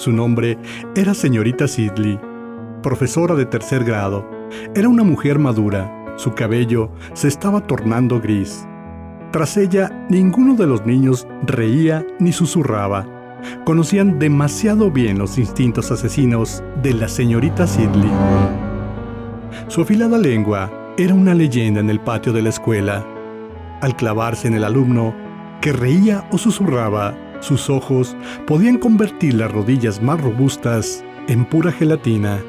Su nombre era señorita Sidley, profesora de tercer grado. Era una mujer madura. Su cabello se estaba tornando gris. Tras ella, ninguno de los niños reía ni susurraba. Conocían demasiado bien los instintos asesinos de la señorita Sidley. Su afilada lengua era una leyenda en el patio de la escuela. Al clavarse en el alumno, que reía o susurraba, sus ojos podían convertir las rodillas más robustas en pura gelatina.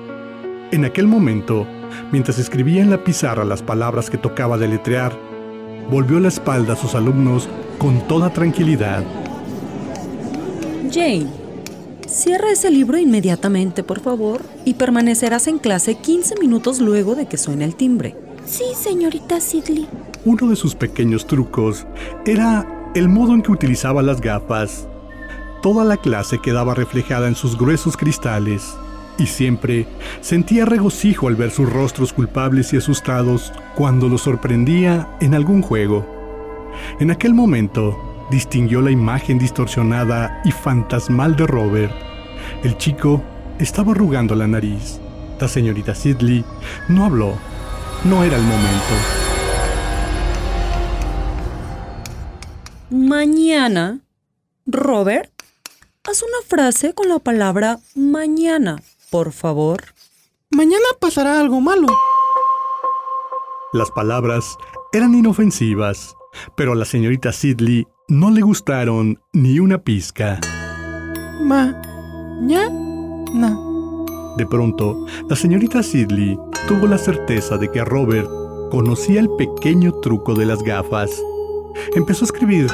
En aquel momento, mientras escribía en la pizarra las palabras que tocaba deletrear, volvió la espalda a sus alumnos con toda tranquilidad. Jane, cierra ese libro inmediatamente, por favor, y permanecerás en clase 15 minutos luego de que suene el timbre. Sí, señorita Sidley. Uno de sus pequeños trucos era el modo en que utilizaba las gafas. Toda la clase quedaba reflejada en sus gruesos cristales y siempre sentía regocijo al ver sus rostros culpables y asustados cuando los sorprendía en algún juego. En aquel momento distinguió la imagen distorsionada y fantasmal de Robert. El chico estaba arrugando la nariz. La señorita Sidley no habló. No era el momento. Mañana, Robert, haz una frase con la palabra mañana, por favor. Mañana pasará algo malo. Las palabras eran inofensivas, pero a la señorita Sidley no le gustaron ni una pizca. Ma, ña, na. De pronto, la señorita Sidley tuvo la certeza de que Robert conocía el pequeño truco de las gafas. Empezó a escribir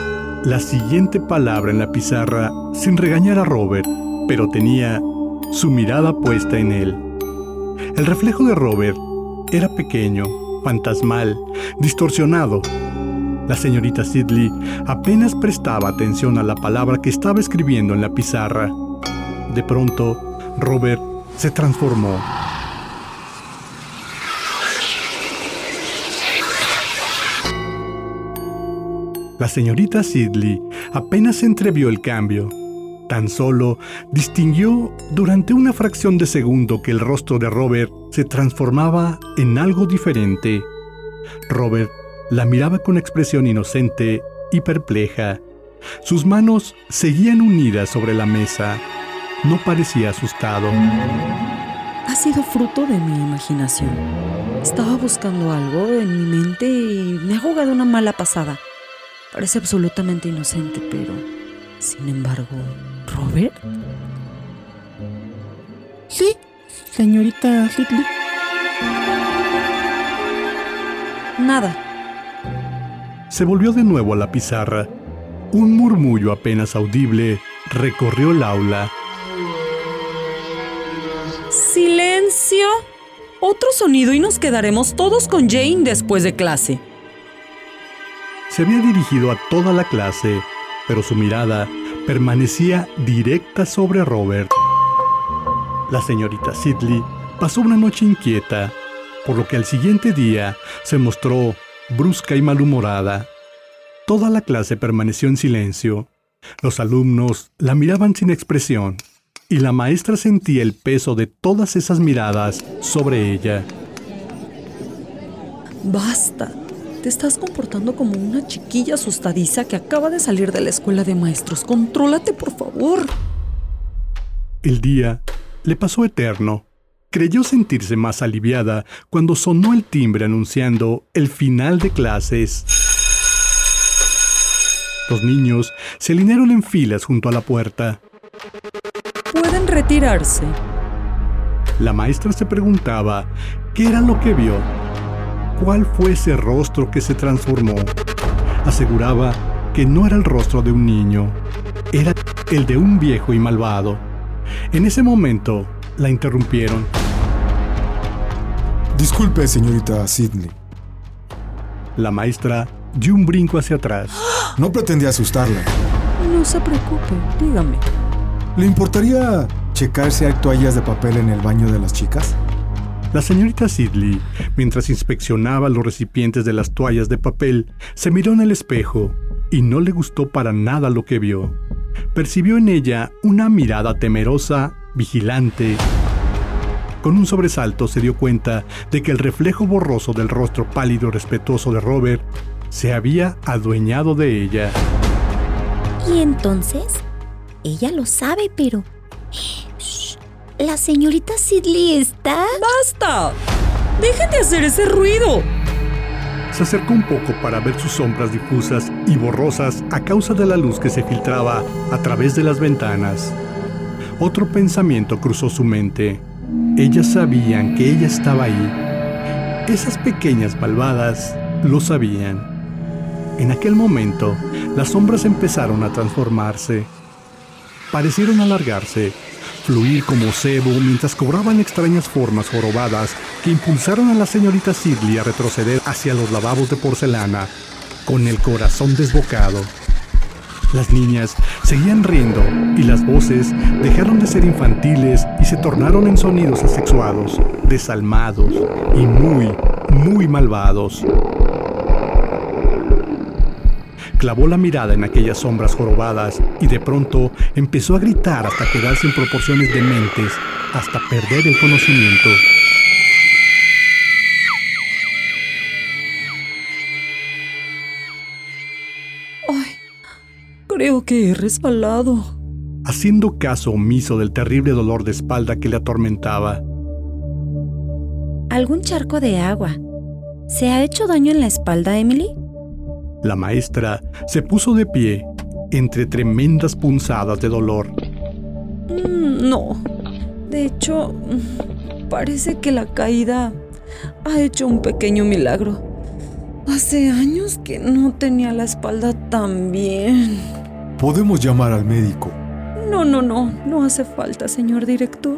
la siguiente palabra en la pizarra sin regañar a Robert, pero tenía su mirada puesta en él. El reflejo de Robert era pequeño, fantasmal, distorsionado. La señorita Sidley apenas prestaba atención a la palabra que estaba escribiendo en la pizarra. De pronto, Robert se transformó. La señorita Sidley apenas entrevió el cambio. Tan solo distinguió durante una fracción de segundo que el rostro de Robert se transformaba en algo diferente. Robert la miraba con expresión inocente y perpleja. Sus manos seguían unidas sobre la mesa. No parecía asustado. Ha sido fruto de mi imaginación. Estaba buscando algo en mi mente y me ha jugado una mala pasada. Parece absolutamente inocente, pero... Sin embargo, ¿Robert? Sí, señorita Sidley. Nada. Se volvió de nuevo a la pizarra. Un murmullo apenas audible recorrió el aula. ¡Silencio! Otro sonido y nos quedaremos todos con Jane después de clase. Se había dirigido a toda la clase, pero su mirada permanecía directa sobre Robert. La señorita Sidley pasó una noche inquieta, por lo que al siguiente día se mostró brusca y malhumorada. Toda la clase permaneció en silencio. Los alumnos la miraban sin expresión y la maestra sentía el peso de todas esas miradas sobre ella. Basta. Te estás comportando como una chiquilla asustadiza que acaba de salir de la escuela de maestros. Contrólate, por favor. El día le pasó eterno. Creyó sentirse más aliviada cuando sonó el timbre anunciando el final de clases. Los niños se alinearon en filas junto a la puerta. Pueden retirarse. La maestra se preguntaba qué era lo que vio. ¿Cuál fue ese rostro que se transformó? Aseguraba que no era el rostro de un niño, era el de un viejo y malvado. En ese momento la interrumpieron. Disculpe, señorita Sidney. La maestra dio un brinco hacia atrás. No pretendía asustarla. No se preocupe, dígame. ¿Le importaría checar si hay toallas de papel en el baño de las chicas? La señorita Sidley, mientras inspeccionaba los recipientes de las toallas de papel, se miró en el espejo y no le gustó para nada lo que vio. percibió en ella una mirada temerosa, vigilante. Con un sobresalto se dio cuenta de que el reflejo borroso del rostro pálido respetuoso de Robert se había adueñado de ella. ¿Y entonces? Ella lo sabe, pero... La señorita Sidley está... ¡Basta! ¡Dejen de hacer ese ruido! Se acercó un poco para ver sus sombras difusas y borrosas a causa de la luz que se filtraba a través de las ventanas. Otro pensamiento cruzó su mente. Ellas sabían que ella estaba ahí. Esas pequeñas malvadas lo sabían. En aquel momento, las sombras empezaron a transformarse. Parecieron alargarse fluir como cebo mientras cobraban extrañas formas jorobadas que impulsaron a la señorita Sidley a retroceder hacia los lavabos de porcelana, con el corazón desbocado. Las niñas seguían riendo y las voces dejaron de ser infantiles y se tornaron en sonidos asexuados, desalmados y muy, muy malvados clavó la mirada en aquellas sombras jorobadas y de pronto empezó a gritar hasta quedarse en proporciones dementes, hasta perder el conocimiento. Ay, creo que he resbalado. Haciendo caso omiso del terrible dolor de espalda que le atormentaba. ¿Algún charco de agua? ¿Se ha hecho daño en la espalda, Emily? La maestra se puso de pie entre tremendas punzadas de dolor. Mm, no. De hecho, parece que la caída ha hecho un pequeño milagro. Hace años que no tenía la espalda tan bien. Podemos llamar al médico. No, no, no, no hace falta, señor director.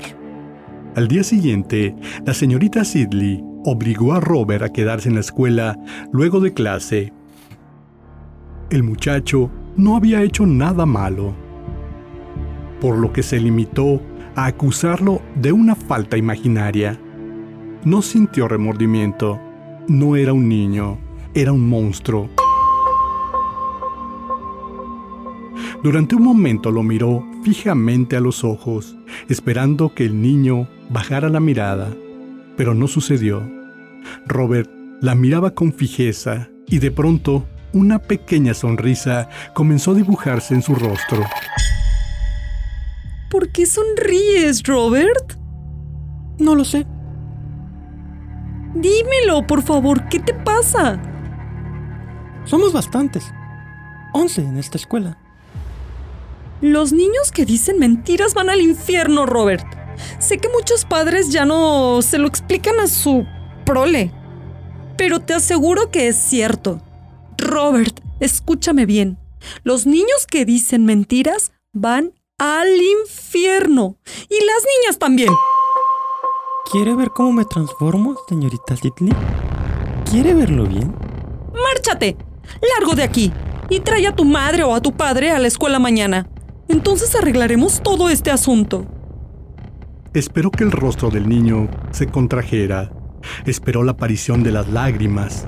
Al día siguiente, la señorita Sidley obligó a Robert a quedarse en la escuela luego de clase el muchacho no había hecho nada malo, por lo que se limitó a acusarlo de una falta imaginaria. No sintió remordimiento, no era un niño, era un monstruo. Durante un momento lo miró fijamente a los ojos, esperando que el niño bajara la mirada, pero no sucedió. Robert la miraba con fijeza y de pronto una pequeña sonrisa comenzó a dibujarse en su rostro. ¿Por qué sonríes, Robert? No lo sé. Dímelo, por favor, ¿qué te pasa? Somos bastantes. Once en esta escuela. Los niños que dicen mentiras van al infierno, Robert. Sé que muchos padres ya no se lo explican a su prole, pero te aseguro que es cierto. Robert, escúchame bien. Los niños que dicen mentiras van al infierno. Y las niñas también. ¿Quiere ver cómo me transformo, señorita Sidley? ¿Quiere verlo bien? ¡Márchate! ¡Largo de aquí! Y trae a tu madre o a tu padre a la escuela mañana. Entonces arreglaremos todo este asunto. Esperó que el rostro del niño se contrajera. Esperó la aparición de las lágrimas.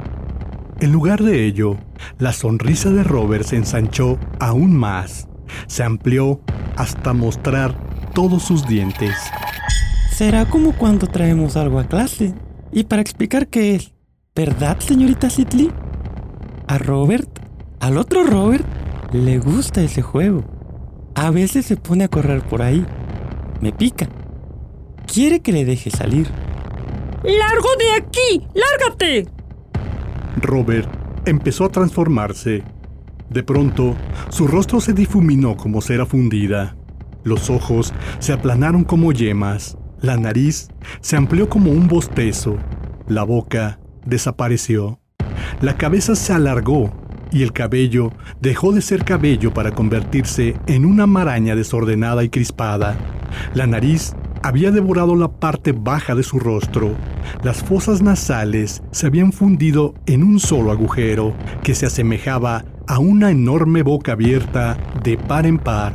En lugar de ello, la sonrisa de Robert se ensanchó aún más. Se amplió hasta mostrar todos sus dientes. Será como cuando traemos algo a clase. Y para explicar qué es, ¿verdad, señorita Sidley? A Robert, al otro Robert, le gusta ese juego. A veces se pone a correr por ahí. Me pica. Quiere que le deje salir. ¡Largo de aquí! ¡Lárgate! Robert empezó a transformarse. De pronto, su rostro se difuminó como cera fundida. Los ojos se aplanaron como yemas. La nariz se amplió como un bostezo. La boca desapareció. La cabeza se alargó y el cabello dejó de ser cabello para convertirse en una maraña desordenada y crispada. La nariz había devorado la parte baja de su rostro. Las fosas nasales se habían fundido en un solo agujero que se asemejaba a una enorme boca abierta de par en par.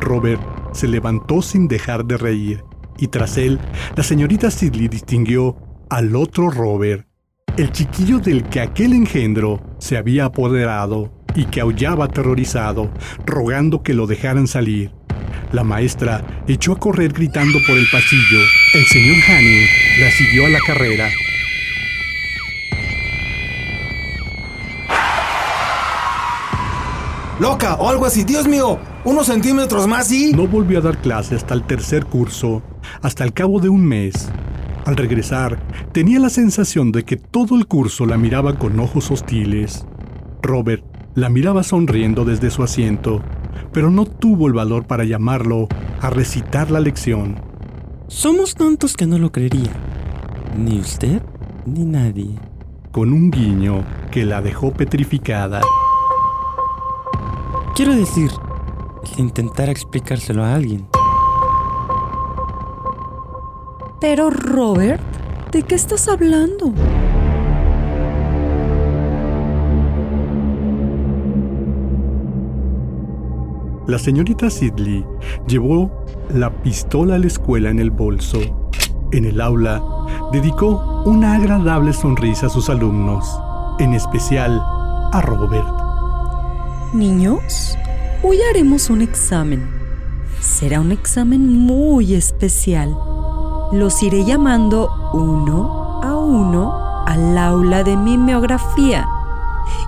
Robert se levantó sin dejar de reír y tras él, la señorita Sidley distinguió al otro Robert, el chiquillo del que aquel engendro se había apoderado. y que aullaba aterrorizado, rogando que lo dejaran salir. La maestra echó a correr gritando por el pasillo. El señor Hanning la siguió a la carrera. ¡Loca! o algo así. ¡Dios mío! Unos centímetros más y... No volvió a dar clase hasta el tercer curso, hasta el cabo de un mes. Al regresar, tenía la sensación de que todo el curso la miraba con ojos hostiles. Robert la miraba sonriendo desde su asiento, pero no tuvo el valor para llamarlo a recitar la lección. Somos tantos que no lo creería. Ni usted ni nadie. Con un guiño que la dejó petrificada. Quiero decir, si intentara explicárselo a alguien. Pero Robert, ¿de qué estás hablando? La señorita Sidley llevó la pistola a la escuela en el bolso. En el aula, dedicó una agradable sonrisa a sus alumnos, en especial a Robert. Niños, hoy haremos un examen. Será un examen muy especial. Los iré llamando uno a uno al aula de mimeografía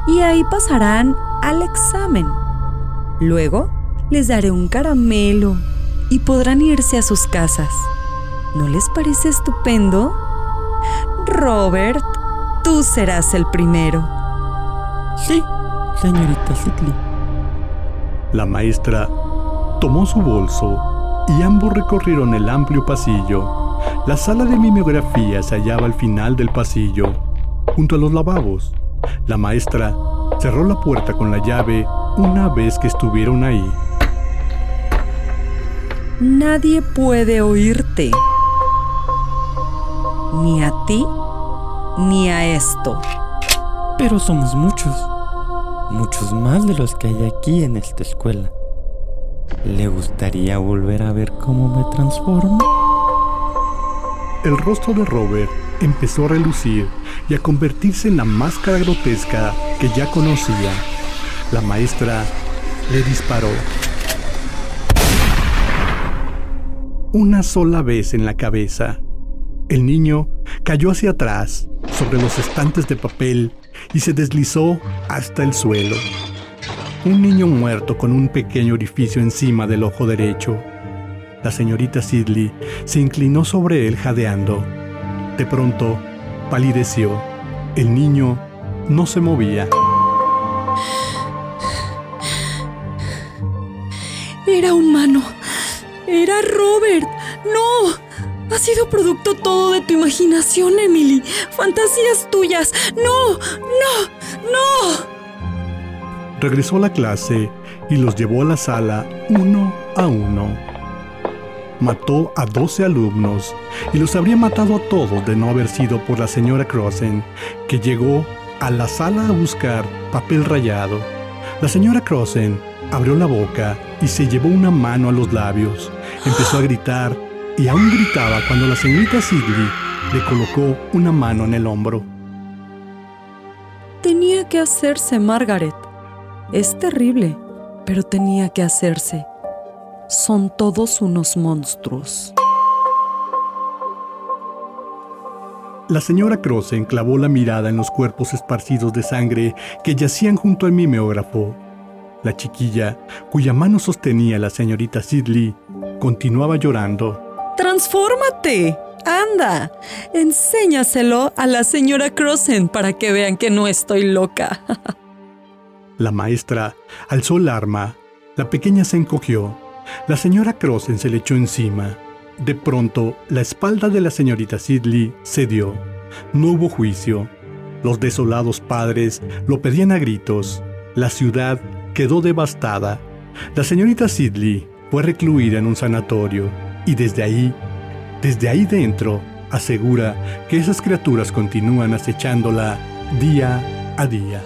y ahí pasarán al examen. Luego les daré un caramelo y podrán irse a sus casas. ¿No les parece estupendo? Robert, tú serás el primero. Sí, señorita Sidley. La maestra tomó su bolso y ambos recorrieron el amplio pasillo. La sala de mimeografía se hallaba al final del pasillo, junto a los lavabos. La maestra cerró la puerta con la llave una vez que estuvieron ahí. Nadie puede oírte. Ni a ti, ni a esto. Pero somos muchos. Muchos más de los que hay aquí en esta escuela. ¿Le gustaría volver a ver cómo me transformo? El rostro de Robert empezó a relucir y a convertirse en la máscara grotesca que ya conocía. La maestra le disparó. Una sola vez en la cabeza. El niño cayó hacia atrás, sobre los estantes de papel, y se deslizó hasta el suelo. Un niño muerto con un pequeño orificio encima del ojo derecho. La señorita Sidley se inclinó sobre él jadeando. De pronto, palideció. El niño no se movía. Producto todo de tu imaginación, Emily. Fantasías tuyas. No, no, no. Regresó a la clase y los llevó a la sala uno a uno. Mató a 12 alumnos y los habría matado a todos de no haber sido por la señora Crossen, que llegó a la sala a buscar papel rayado. La señora Crossen abrió la boca y se llevó una mano a los labios. Empezó a gritar y aún gritaba cuando la señorita Sidley le colocó una mano en el hombro. Tenía que hacerse, Margaret. Es terrible, pero tenía que hacerse. Son todos unos monstruos. La señora Cross enclavó la mirada en los cuerpos esparcidos de sangre que yacían junto al mimeógrafo. La chiquilla, cuya mano sostenía la señorita Sidley, continuaba llorando. ¡Transfórmate! ¡Anda! Enséñaselo a la señora Crossen para que vean que no estoy loca. La maestra alzó el arma. La pequeña se encogió. La señora Crossen se le echó encima. De pronto, la espalda de la señorita Sidley cedió. No hubo juicio. Los desolados padres lo pedían a gritos. La ciudad quedó devastada. La señorita Sidley fue recluida en un sanatorio y desde ahí, desde ahí dentro, asegura que esas criaturas continúan acechándola día a día.